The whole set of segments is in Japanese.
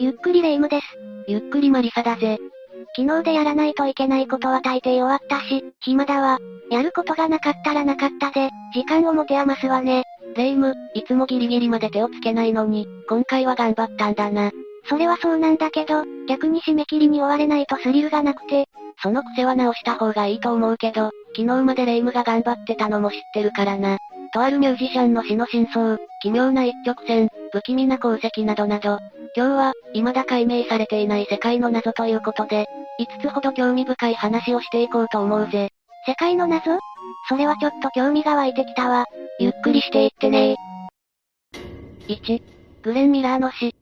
ゆっくりレ夢ムです。ゆっくりマリサだぜ。昨日でやらないといけないことは大抵終わったし、暇だわ。やることがなかったらなかったで、時間を持て余すわね。レ夢ム、いつもギリギリまで手をつけないのに、今回は頑張ったんだな。それはそうなんだけど、逆に締め切りに追われないとスリルがなくて。その癖は直した方がいいと思うけど、昨日までレ夢ムが頑張ってたのも知ってるからな。とあるミュージシャンの死の真相、奇妙な一直線、不気味な功績などなど、今日は、未だ解明されていない世界の謎ということで、5つほど興味深い話をしていこうと思うぜ。世界の謎？それはちょっと興味が湧いてきたわ。ゆっくりしていってね1、グレン・ミラーの死。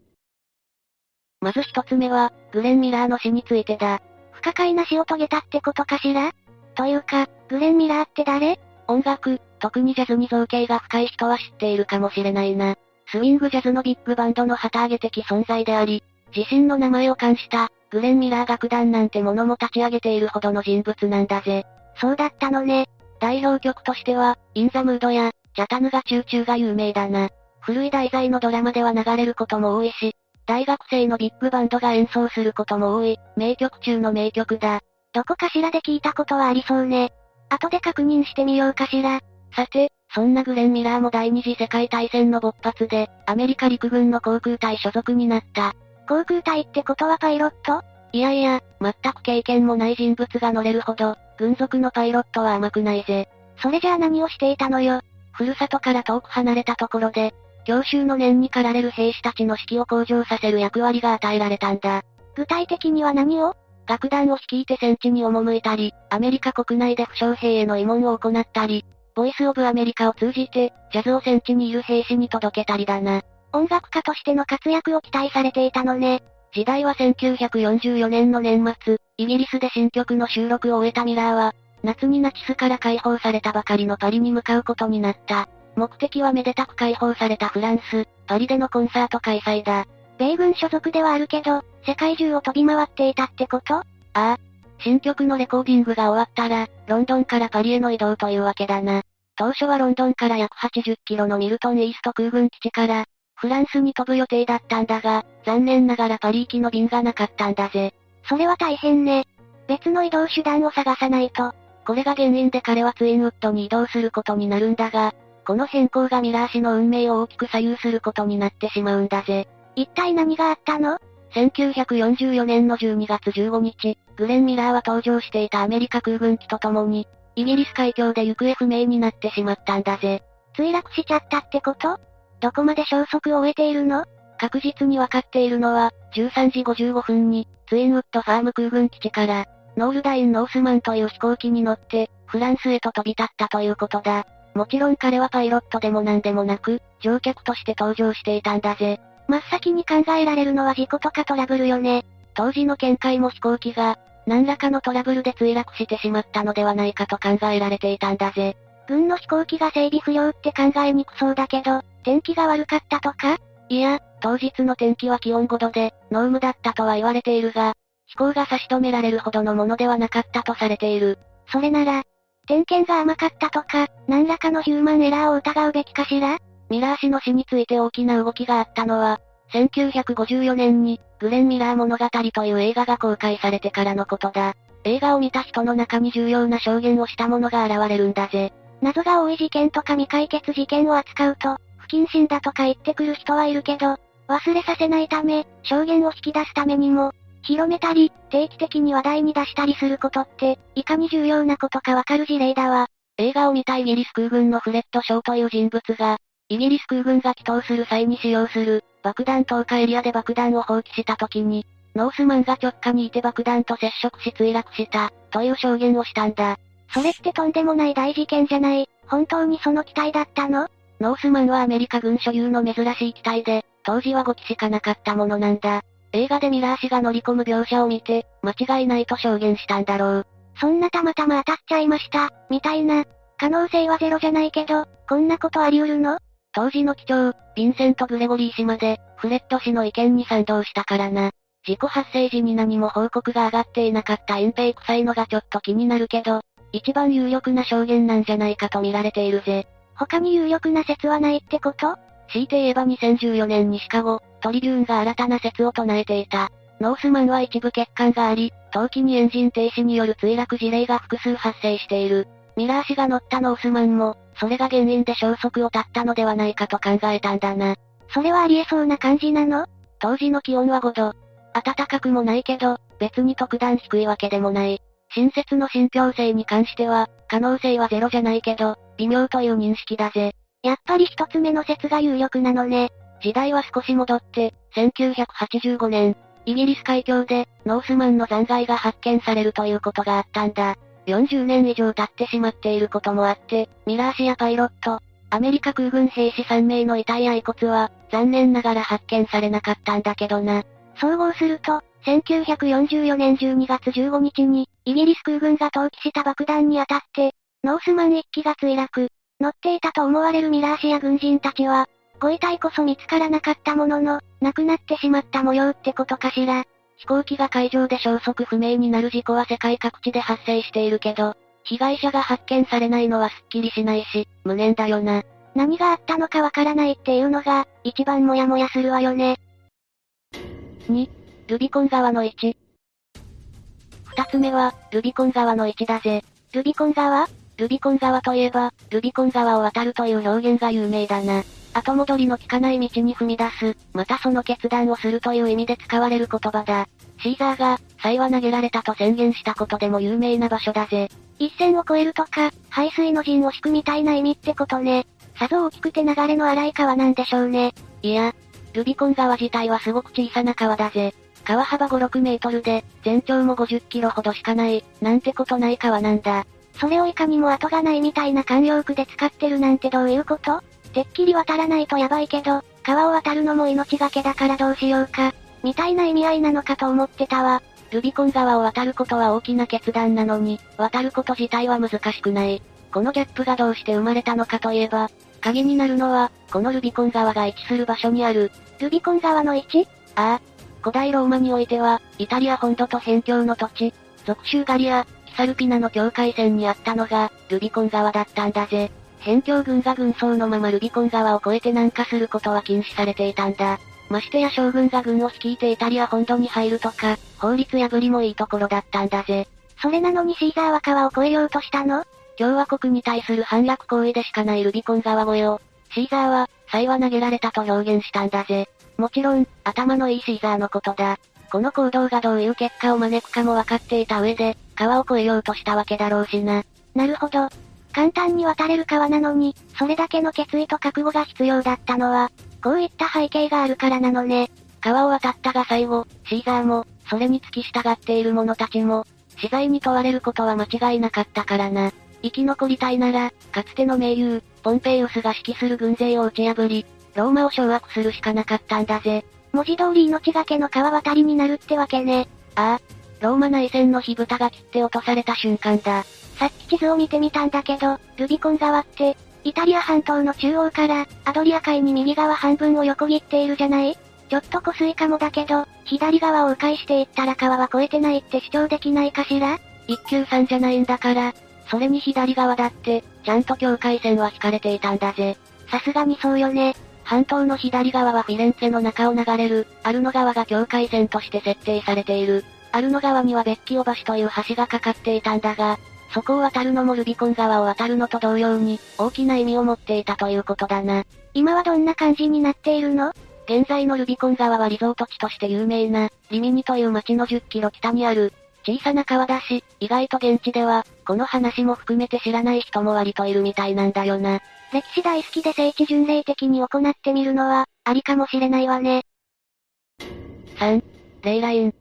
まず一つ目は、グレン・ミラーの死についてだ。不可解な死を遂げたってことかしら？というか、グレン・ミラーって誰？音楽、特にジャズに造形が深い人は知っているかもしれないな。スウィングジャズのビッグバンドの旗揚げ的存在であり、自身の名前を冠した、グレン・ミラー楽団なんてものも立ち上げているほどの人物なんだぜ。そうだったのね。代表曲としては、インザムードや、チャタヌガチューチューが有名だな。古い題材のドラマでは流れることも多いし、大学生のビッグバンドが演奏することも多い、名曲中の名曲だ。どこかしらで聞いたことはありそうね。後で確認してみようかしら。さて、そんなグレン・ミラーも第二次世界大戦の勃発で、アメリカ陸軍の航空隊所属になった。航空隊ってことはパイロット？いやいや、全く経験もない人物が乗れるほど、軍属のパイロットは甘くないぜ。それじゃあ何をしていたのよ？ふるさとから遠く離れたところで、教習の念に駆られる兵士たちの士気を向上させる役割が与えられたんだ。具体的には何を？楽団を率いて戦地に赴いたり、アメリカ国内で負傷兵への慰問を行ったり、ボイスオブアメリカを通じて、ジャズを戦地にいる兵士に届けたりだな。音楽家としての活躍を期待されていたのね。時代は1944年の年末、イギリスで新曲の収録を終えたミラーは、夏にナチスから解放されたばかりのパリに向かうことになった。目的はめでたく解放されたフランス、パリでのコンサート開催だ。米軍所属ではあるけど、世界中を飛び回っていたってこと？ああ。新曲のレコーディングが終わったら、ロンドンからパリへの移動というわけだな。当初はロンドンから約80キロのミルトンイースト空軍基地から、フランスに飛ぶ予定だったんだが、残念ながらパリ行きの便がなかったんだぜ。それは大変ね。別の移動手段を探さないと。これが原因で彼はツインウッドに移動することになるんだが、この変更がミラー氏の運命を大きく左右することになってしまうんだぜ。一体何があったの？?1944 年の12月15日、グレン・ミラーは搭乗していたアメリカ空軍機と共に、イギリス海峡で行方不明になってしまったんだぜ。墜落しちゃったってこと？どこまで消息を終えているの？確実にわかっているのは、13時55分に、ツインウッドファーム空軍基地から、ノールダイン・ノースマンという飛行機に乗って、フランスへと飛び立ったということだ。もちろん彼はパイロットでも何でもなく、乗客として登場していたんだぜ。真っ先に考えられるのは事故とかトラブルよね。当時の見解も飛行機が、何らかのトラブルで墜落してしまったのではないかと考えられていたんだぜ。軍の飛行機が整備不良って考えにくそうだけど、天気が悪かったとか？いや、当日の天気は気温5度で、濃霧だったとは言われているが、飛行が差し止められるほどのものではなかったとされている。それなら、点検が甘かったとか、何らかのヒューマンエラーを疑うべきかしら？ミラー氏の死について大きな動きがあったのは、1954年に、グレン・ミラー物語という映画が公開されてからのことだ。映画を見た人の中に重要な証言をした者が現れるんだぜ。謎が多い事件とか未解決事件を扱うと、不謹慎だとか言ってくる人はいるけど、忘れさせないため、証言を引き出すためにも、広めたり、定期的に話題に出したりすることって、いかに重要なことかわかる事例だわ。映画を見たイギリス空軍のフレッド・ショーという人物が、イギリス空軍が祈祷する際に使用する、爆弾投下エリアで爆弾を放棄した時に、ノースマンが直下にいて爆弾と接触し墜落した、という証言をしたんだ。それってとんでもない大事件じゃない。本当にその機体だったの？ノースマンはアメリカ軍所有の珍しい機体で、当時は5機しかなかったものなんだ。映画でミラー氏が乗り込む描写を見て、間違いないと証言したんだろう。そんなたまたま当たっちゃいました、みたいな。可能性はゼロじゃないけど、こんなことあり得るの？当時の機長、ヴィンセント・グレゴリー氏まで、フレッド氏の意見に賛同したからな。事故発生時に何も報告が上がっていなかった隠蔽臭いのがちょっと気になるけど、一番有力な証言なんじゃないかと見られているぜ。他に有力な説はないってこと？強いて言えば2014年にシカゴ、トリリューンが新たな説を唱えていた。ノースマンは一部欠陥があり、冬季にエンジン停止による墜落事例が複数発生している。ミラー氏が乗ったノースマンも、それが原因で消息を絶ったのではないかと考えたんだな。それはありえそうな感じなの？当時の気温は5度。暖かくもないけど、別に特段低いわけでもない。新設の信憑性に関しては、可能性はゼロじゃないけど、微妙という認識だぜ。やっぱり一つ目の説が有力なのね。時代は少し戻って、1985年、イギリス海峡で、ノースマンの残骸が発見されるということがあったんだ。40年以上経ってしまっていることもあって、ミラー氏やパイロット、アメリカ空軍兵士3名の遺体や遺骨は、残念ながら発見されなかったんだけどな。総合すると、1944年12月15日に、イギリス空軍が投棄した爆弾に当たって、ノースマン1機が墜落。乗っていたと思われるミラー氏や軍人たちは、ご遺体こそ見つからなかったものの、亡くなってしまった模様ってことかしら。飛行機が海上で消息不明になる事故は世界各地で発生しているけど、被害者が発見されないのはすっきりしないし、無念だよな。何があったのかわからないっていうのが、一番モヤモヤするわよね。2、ルビコン川の位置。二つ目は、ルビコン川の位置だぜ。ルビコン川？ルビコン川といえば、ルビコン川を渡るという表現が有名だな。後戻りの効かない道に踏み出す、またその決断をするという意味で使われる言葉だ。シーザーが、才は投げられたと宣言したことでも有名な場所だぜ。一線を越えるとか、排水の陣を敷くみたいな意味ってことね。さぞ大きくて流れの荒い川なんでしょうね。いや、ルビコン川自体はすごく小さな川だぜ。川幅5、6メートルで、全長も50キロほどしかない、なんてことない川なんだ。それをいかにも後がないみたいな慣用句で使ってるなんてどういうこと？てっきり渡らないとやばいけど、川を渡るのも命がけだからどうしようか、みたいな意味合いなのかと思ってたわ。ルビコン川を渡ることは大きな決断なのに、渡ること自体は難しくない。このギャップがどうして生まれたのかといえば、鍵になるのは、このルビコン川が位置する場所にある。ルビコン川の位置？ああ。古代ローマにおいては、イタリア本土と辺境の土地、属州ガリア、キサルピナの境界線にあったのが、ルビコン川だったんだぜ。辺境軍が軍曹のままルビコン川を越えて南下することは禁止されていたんだ。ましてや将軍が軍を率いてイタリア本土に入るとか、法律破りもいいところだったんだぜ。それなのにシーザーは川を越えようとしたの？共和国に対する反逆行為でしかないルビコン川越えを、シーザーは、才は投げられたと表現したんだぜ。もちろん、頭のいいシーザーのことだ。この行動がどういう結果を招くかも分かっていた上で、川を越えようとしたわけだろうしな。なるほど。簡単に渡れる川なのに、それだけの決意と覚悟が必要だったのは、こういった背景があるからなのね。川を渡ったが最後、シーザーも、それに付き従っている者たちも、死罪に問われることは間違いなかったからな。生き残りたいなら、かつての盟友、ポンペイウスが指揮する軍勢を打ち破り、ローマを掌握するしかなかったんだぜ。文字通り命がけの川渡りになるってわけね。ああ。ローマ内戦の火蓋が切って落とされた瞬間だ。さっき地図を見てみたんだけど、ルビコン川って、イタリア半島の中央から、アドリア海に右側半分を横切っているじゃない？ちょっと湖水かもだけど、左側を迂回していったら川は越えてないって主張できないかしら？一級さんじゃないんだから、それに左側だって、ちゃんと境界線は引かれていたんだぜ。さすがにそうよね。半島の左側はフィレンツェの中を流れる、アルノ川が境界線として設定されている。アルノ川にはベッキオ橋という橋がかかっていたんだが、そこを渡るのもルビコン川を渡るのと同様に、大きな意味を持っていたということだな。今はどんな感じになっているの？現在のルビコン川はリゾート地として有名な、リミニという町の10キロ北にある、小さな川だし、意外と現地では、この話も含めて知らない人も割といるみたいなんだよな。歴史大好きで聖地巡礼的に行ってみるのは、ありかもしれないわね。3、レイライン。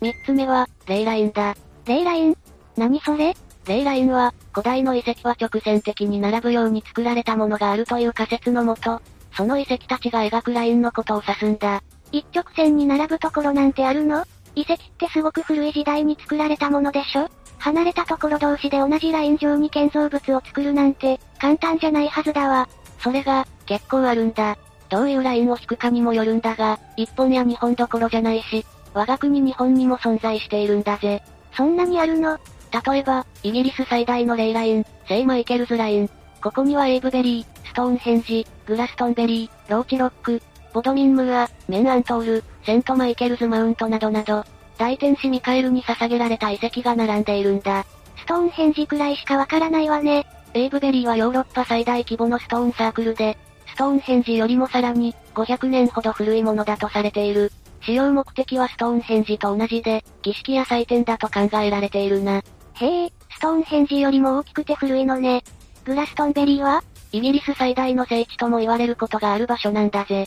3つ目は、レイラインだ。レイライン何それ？レイラインは、古代の遺跡は直線的に並ぶように作られたものがあるという仮説のもと、その遺跡たちが描くラインのことを指すんだ。一直線に並ぶところなんてあるの？遺跡ってすごく古い時代に作られたものでしょ？離れたところ同士で同じライン上に建造物を作るなんて、簡単じゃないはずだわ。それが、結構あるんだ。どういうラインを引くかにもよるんだが、一本や二本どころじゃないし、我が国日本にも存在しているんだぜ。そんなにあるの？例えば、イギリス最大のレイライン、聖マイケルズライン。ここにはエイブベリー、ストーンヘンジ、グラストンベリー、ローチロック、ボドミンムーア、メンアントール、セントマイケルズマウントなどなど、大天使ミカエルに捧げられた遺跡が並んでいるんだ。ストーンヘンジくらいしかわからないわね。エイブベリーはヨーロッパ最大規模のストーンサークルで、ストーンヘンジよりもさらに、500年ほど古いものだとされている。使用目的はストーンヘンジと同じで、儀式や祭典だと考えられているな。へえ、ストーンヘンジよりも大きくて古いのね。グラストンベリーは？イギリス最大の聖地とも言われることがある場所なんだぜ。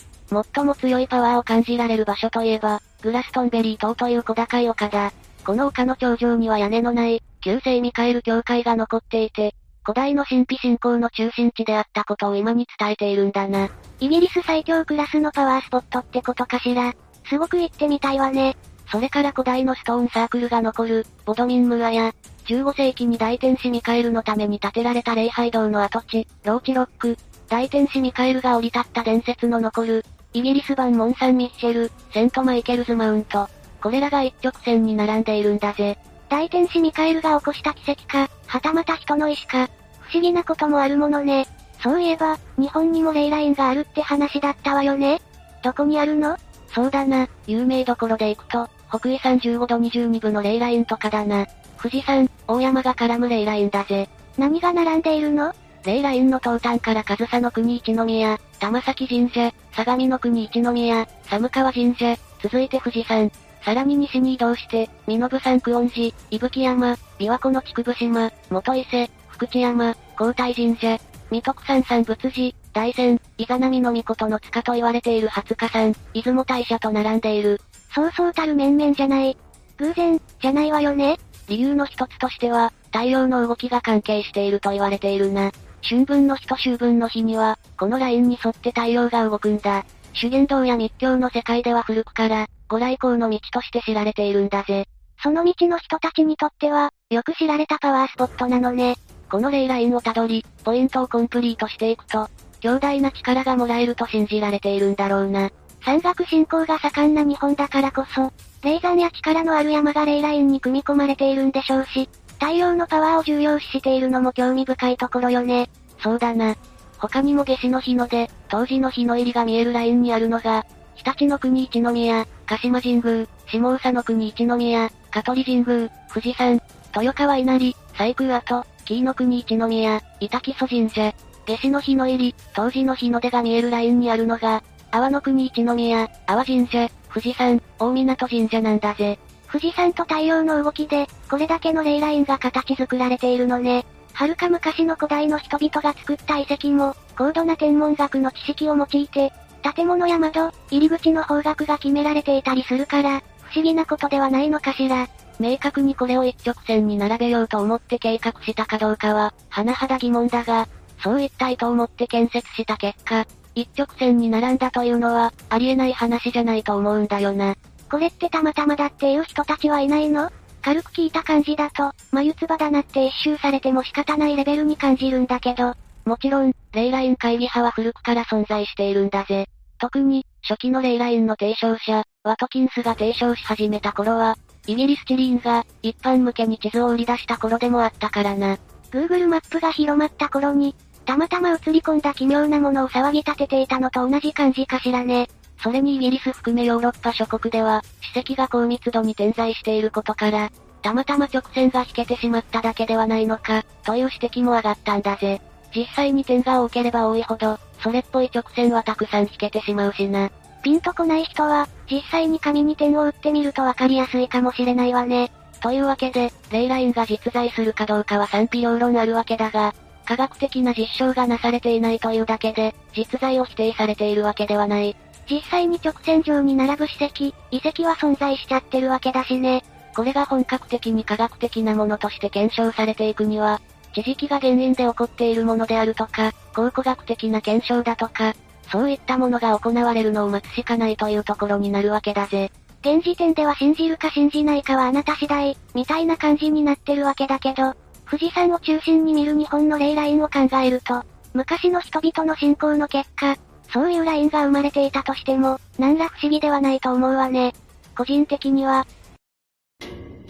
最も強いパワーを感じられる場所といえば、グラストンベリー島という小高い丘だ。この丘の頂上には屋根のない、旧聖ミカエル教会が残っていて、古代の神秘信仰の中心地であったことを今に伝えているんだな。イギリス最強クラスのパワースポットってことかしら。すごく行ってみたいわね。それから古代のストーンサークルが残る、ボドミンムーアや、15世紀に大天使ミカエルのために建てられた礼拝堂の跡地、ローチロック、大天使ミカエルが降り立った伝説の残る、イギリス版モン・サン・ミッシェル、セント・マイケルズ・マウント。これらが一直線に並んでいるんだぜ。大天使ミカエルが起こした奇跡か、はたまた人の意志か、不思議なこともあるものね。そういえば、日本にもレイラインがあるって話だったわよね。どこにあるの？そうだな、有名どころで行くと、北緯35度22分のレイラインとかだな。富士山、大山が絡むレイラインだぜ。何が並んでいるの？レイラインの東端から上総の国一宮、玉崎神社、相模の国一宮、寒川神社、続いて富士山。さらに西に移動して、身延山久遠寺、伊吹山、琵琶湖の筑部島、元伊勢、福知山、皇太神社、三徳山山仏寺、大山、イザナミの御の塚と言われている初日山、出雲大社と並んでいる。そうそうたる面々じゃない。偶然、じゃないわよね。理由の一つとしては、太陽の動きが関係していると言われているな。春分の日と秋分の日には、このラインに沿って太陽が動くんだ。修験道や密教の世界では古くから、ご来光の道として知られているんだぜ。その道の人たちにとっては、よく知られたパワースポットなのね。このレイラインをたどり、ポイントをコンプリートしていくと、強大な力がもらえると信じられているんだろうな。山岳信仰が盛んな日本だからこそ、霊山や力のある山がレイラインに組み込まれているんでしょうし、太陽のパワーを重要視しているのも興味深いところよね。そうだな。他にも夏至の日の出、当時の日の入りが見えるラインにあるのが、日立の国一宮、鹿島神宮、下総の国一宮、香取神宮、富士山、豊川稲荷、西空跡、紀伊の国一宮、板木曽神社。夏至の日の入り、当時の日の出が見えるラインにあるのが、阿波の国一宮、阿波神社、富士山、大港神社なんだぜ。富士山と太陽の動きで、これだけのレイラインが形作られているのね。はるか昔の古代の人々が作った遺跡も、高度な天文学の知識を用いて、建物や窓、入り口の方角が決められていたりするから、不思議なことではないのかしら。明確にこれを一直線に並べようと思って計画したかどうかは、甚だ疑問だが、そう一体と思って建設した結果、一直線に並んだというのは、ありえない話じゃないと思うんだよな。これってたまたまだっていう人たちはいないの？軽く聞いた感じだと、眉唾だなって一周されても仕方ないレベルに感じるんだけど。もちろん、レイライン会議派は古くから存在しているんだぜ。特に、初期のレイラインの提唱者、ワトキンスが提唱し始めた頃は、イギリスチリーンが、一般向けに地図を売り出した頃でもあったからな。Google マップが広まった頃に、たまたま映り込んだ奇妙なものを騒ぎ立てていたのと同じ感じかしらね。それにイギリス含めヨーロッパ諸国では、史跡が高密度に点在していることから、たまたま直線が引けてしまっただけではないのか、という指摘も上がったんだぜ。実際に点が多ければ多いほど、それっぽい直線はたくさん引けてしまうしな。ピンとこない人は、実際に紙に点を打ってみるとわかりやすいかもしれないわね。というわけで、レイラインが実在するかどうかは賛否両論あるわけだが、科学的な実証がなされていないというだけで、実在を否定されているわけではない。実際に直線上に並ぶ史跡、遺跡は存在しちゃってるわけだしね。これが本格的に科学的なものとして検証されていくには、地磁気が原因で起こっているものであるとか、考古学的な検証だとか、そういったものが行われるのを待つしかないというところになるわけだぜ。現時点では信じるか信じないかはあなた次第、みたいな感じになってるわけだけど、富士山を中心に見る日本のレイラインを考えると、昔の人々の信仰の結果、そういうラインが生まれていたとしても、何ら不思議ではないと思うわね。個人的には。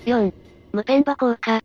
4. 無ペンバ効果。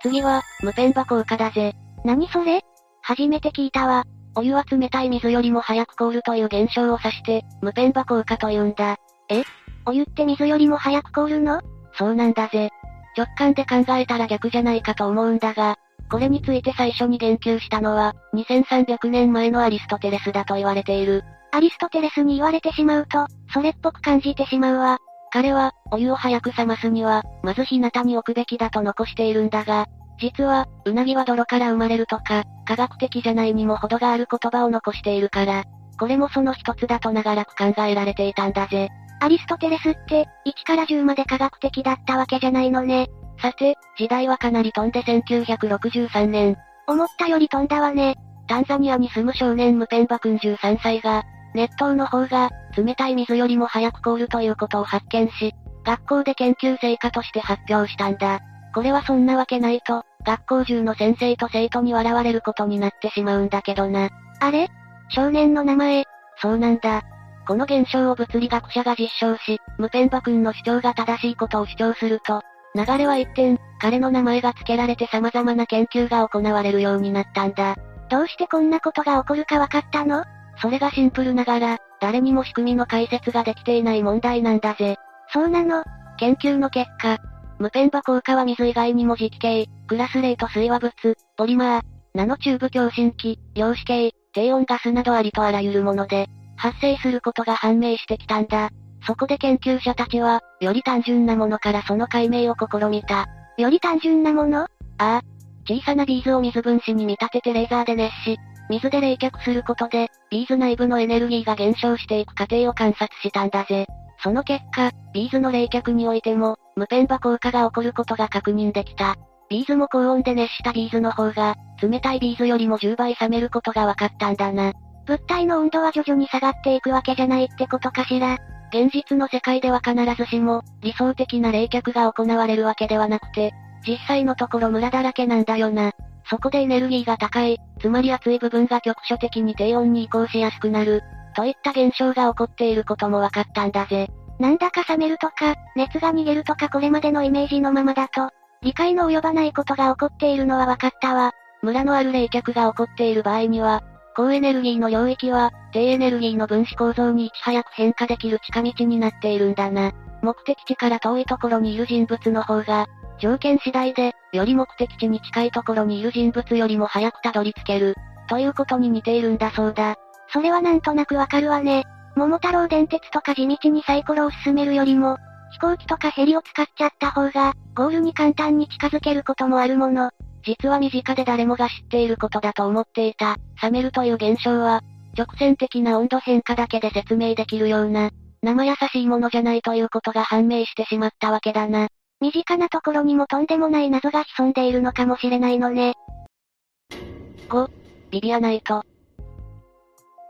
次は、無ペンバ効果だぜ。何それ？初めて聞いたわ。お湯は冷たい水よりも早く凍るという現象を指して、無ペンバ効果と言うんだ。え？お湯って水よりも早く凍るの？そうなんだぜ。直感で考えたら逆じゃないかと思うんだが、これについて最初に言及したのは、2300年前のアリストテレスだと言われている。アリストテレスに言われてしまうと、それっぽく感じてしまうわ。彼は、お湯を早く冷ますには、まず日向に置くべきだと残しているんだが、実は、うなぎは泥から生まれるとか、科学的じゃないにも程がある言葉を残しているから、これもその一つだと長らく考えられていたんだぜ。アリストテレスって、1から10まで科学的だったわけじゃないのね。さて、時代はかなり飛んで1963年。思ったより飛んだわね。タンザニアに住む少年ムペンバ君13歳が、熱湯の方が、冷たい水よりも早く凍るということを発見し、学校で研究成果として発表したんだ。これはそんなわけないと、学校中の先生と生徒に笑われることになってしまうんだけどな。あれ？少年の名前。そうなんだ。この現象を物理学者が実証し、ムペンバ君の主張が正しいことを主張すると、流れは一転、彼の名前が付けられて様々な研究が行われるようになったんだ。どうしてこんなことが起こるか分かったの？それがシンプルながら、誰にも仕組みの解説ができていない問題なんだぜ。そうなの研究の結果、無ペンバ効果は水以外にも実形、クラスレート水和物、ポリマー、ナノチューブ共振器、量子系、低温ガスなどありとあらゆるもので、発生することが判明してきたんだ。そこで研究者たちは、より単純なものからその解明を試みた。より単純なもの？ああ。小さなビーズを水分子に見立ててレーザーで熱し、水で冷却することで、ビーズ内部のエネルギーが減少していく過程を観察したんだぜ。その結果、ビーズの冷却においても、ムペンバ効果が起こることが確認できた。ビーズも高温で熱したビーズの方が、冷たいビーズよりも10倍冷めることが分かったんだな。物体の温度は徐々に下がっていくわけじゃないってことかしら。現実の世界では必ずしも、理想的な冷却が行われるわけではなくて、実際のところムラだらけなんだよな。そこでエネルギーが高い、つまり熱い部分が局所的に低温に移行しやすくなる、といった現象が起こっていることも分かったんだぜ。なんだか冷めるとか、熱が逃げるとかこれまでのイメージのままだと、理解の及ばないことが起こっているのは分かったわ。ムラのある冷却が起こっている場合には、高エネルギーの領域は、低エネルギーの分子構造にいち早く変化できる近道になっているんだな。目的地から遠いところにいる人物の方が、条件次第で、より目的地に近いところにいる人物よりも早くたどり着ける、ということに似ているんだそうだ。それはなんとなくわかるわね。桃太郎電鉄とか地道にサイコロを進めるよりも、飛行機とかヘリを使っちゃった方が、ゴールに簡単に近づけることもあるもの。実は身近で誰もが知っていることだと思っていた、冷めるという現象は、直線的な温度変化だけで説明できるような、生優しいものじゃないということが判明してしまったわけだな。身近なところにもとんでもない謎が潜んでいるのかもしれないのね。5、ビビアナイト。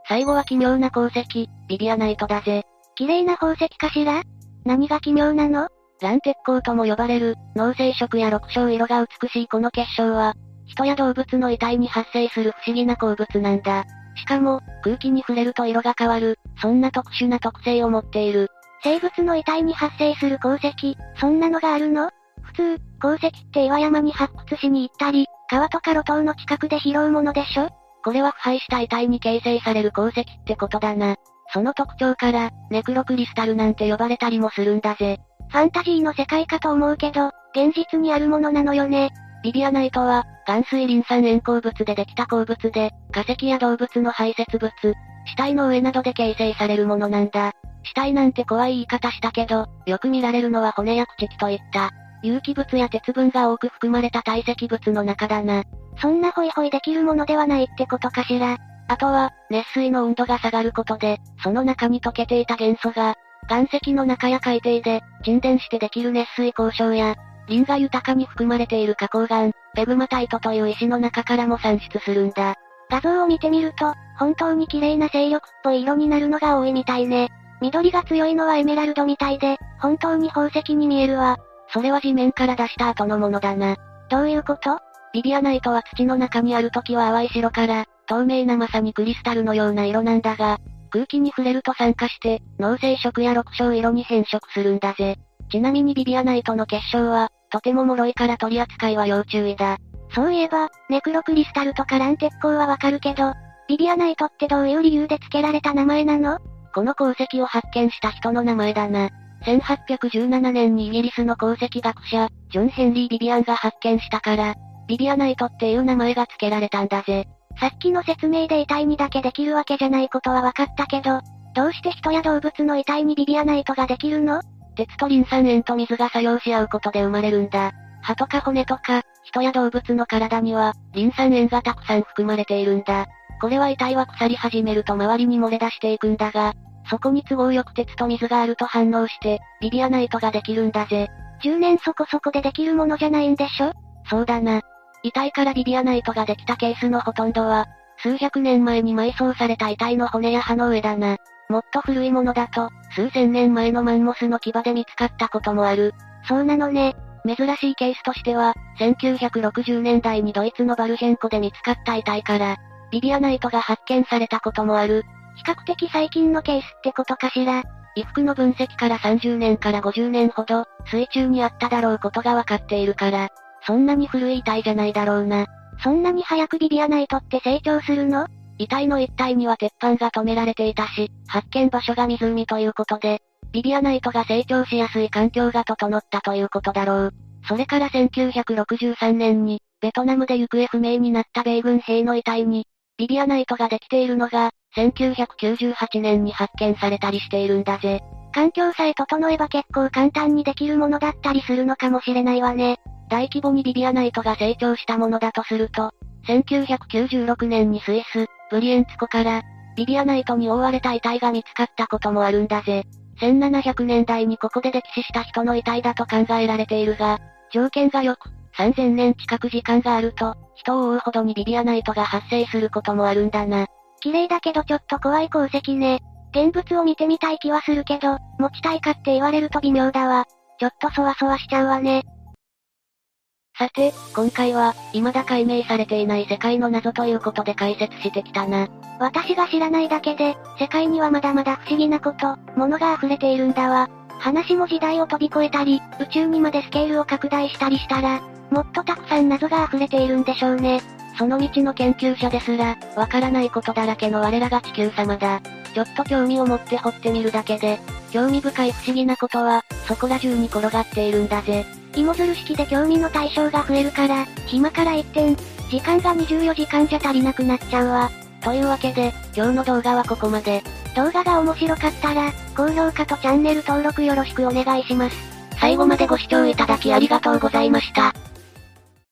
最後は奇妙な鉱石、ビビアナイトだぜ。綺麗な宝石かしら？何が奇妙なの？蓝鉄鉱とも呼ばれる、脳性色や六色色が美しいこの結晶は、人や動物の遺体に発生する不思議な鉱物なんだ。しかも、空気に触れると色が変わる、そんな特殊な特性を持っている。生物の遺体に発生する鉱石、そんなのがあるの？普通、鉱石って岩山に発掘しに行ったり、川とか路頭の近くで拾うものでしょ？これは腐敗した遺体に形成される鉱石ってことだな。その特徴から、ネクロクリスタルなんて呼ばれたりもするんだぜ。ファンタジーの世界かと思うけど、現実にあるものなのよね。ビビアナイトは、岩水リン酸塩鉱物でできた鉱物で、化石や動物の排泄物、死体の上などで形成されるものなんだ。死体なんて怖い言い方したけど、よく見られるのは骨や朽木といった、有機物や鉄分が多く含まれた堆積物の中だな。そんなホイホイできるものではないってことかしら。あとは、熱水の温度が下がることで、その中に溶けていた元素が、岩石の中や海底で、沈殿してできる熱水鉱床や、リンが豊かに含まれている花崗岩、ペグマタイトという石の中からも産出するんだ。画像を見てみると、本当に綺麗な清緑っぽい色になるのが多いみたいね。緑が強いのはエメラルドみたいで、本当に宝石に見えるわ。それは地面から出した後のものだな。どういうこと？ビビアナイトは土の中にある時は淡い白から、透明なまさにクリスタルのような色なんだが、空気に触れると酸化して、脳性色や緑青色に変色するんだぜ。ちなみにビビアナイトの結晶は、とても脆いから取り扱いは要注意だ。そういえば、ネクロクリスタルとかラン鉄鋼はわかるけど、ビビアナイトってどういう理由で付けられた名前なの？この鉱石を発見した人の名前だな。1817年にイギリスの鉱石学者、ジョン・ヘンリー・ビビアンが発見したから、ビビアナイトっていう名前が付けられたんだぜ。さっきの説明で遺体にだけできるわけじゃないことは分かったけど、どうして人や動物の遺体にビビアナイトができるの？鉄とリン酸塩と水が作用し合うことで生まれるんだ。歯とか骨とか、人や動物の体には、リン酸塩がたくさん含まれているんだ。これは遺体は腐り始めると周りに漏れ出していくんだが、そこに都合よく鉄と水があると反応して、ビビアナイトができるんだぜ。10年そこそこでできるものじゃないんでしょ？そうだな。遺体からビビアナイトができたケースのほとんどは、数百年前に埋葬された遺体の骨や歯の上だな。もっと古いものだと、数千年前のマンモスの牙で見つかったこともある。そうなのね。珍しいケースとしては、1960年代にドイツのバルヘン湖で見つかった遺体から、ビビアナイトが発見されたこともある。比較的最近のケースってことかしら。衣服の分析から30年から50年ほど、水中にあっただろうことがわかっているから、そんなに古い遺体じゃないだろうな。そんなに早くビビアナイトって成長するの？遺体の一帯には鉄板が止められていたし、発見場所が湖ということで、ビビアナイトが成長しやすい環境が整ったということだろう。それから1963年に、ベトナムで行方不明になった米軍兵の遺体に、ビビアナイトができているのが、1998年に発見されたりしているんだぜ。環境さえ整えば結構簡単にできるものだったりするのかもしれないわね。大規模にビビアナイトが成長したものだとすると、1996年にスイス、ブリエンツ湖から、ビビアナイトに覆われた遺体が見つかったこともあるんだぜ。1700年代にここで溺死した人の遺体だと考えられているが、条件が良く、3000年近く時間があると、人を追うほどにビビアナイトが発生することもあるんだな。綺麗だけどちょっと怖い鉱石ね。現物を見てみたい気はするけど、持ちたいかって言われると微妙だわ。ちょっとそわそわしちゃうわね。さて、今回は、未だ解明されていない世界の謎ということで解説してきたな。私が知らないだけで、世界にはまだまだ不思議なこと、物が溢れているんだわ。話も時代を飛び越えたり、宇宙にまでスケールを拡大したりしたら、もっとたくさん謎が溢れているんでしょうね。その道の研究者ですら、わからないことだらけの我らが地球様だ。ちょっと興味を持って掘ってみるだけで、興味深い不思議なことは、そこら中に転がっているんだぜ。芋づる式で興味の対象が増えるから、暇から一点、時間が24時間じゃ足りなくなっちゃうわ。というわけで、今日の動画はここまで。動画が面白かったら、高評価とチャンネル登録よろしくお願いします。最後までご視聴いただきありがとうございました。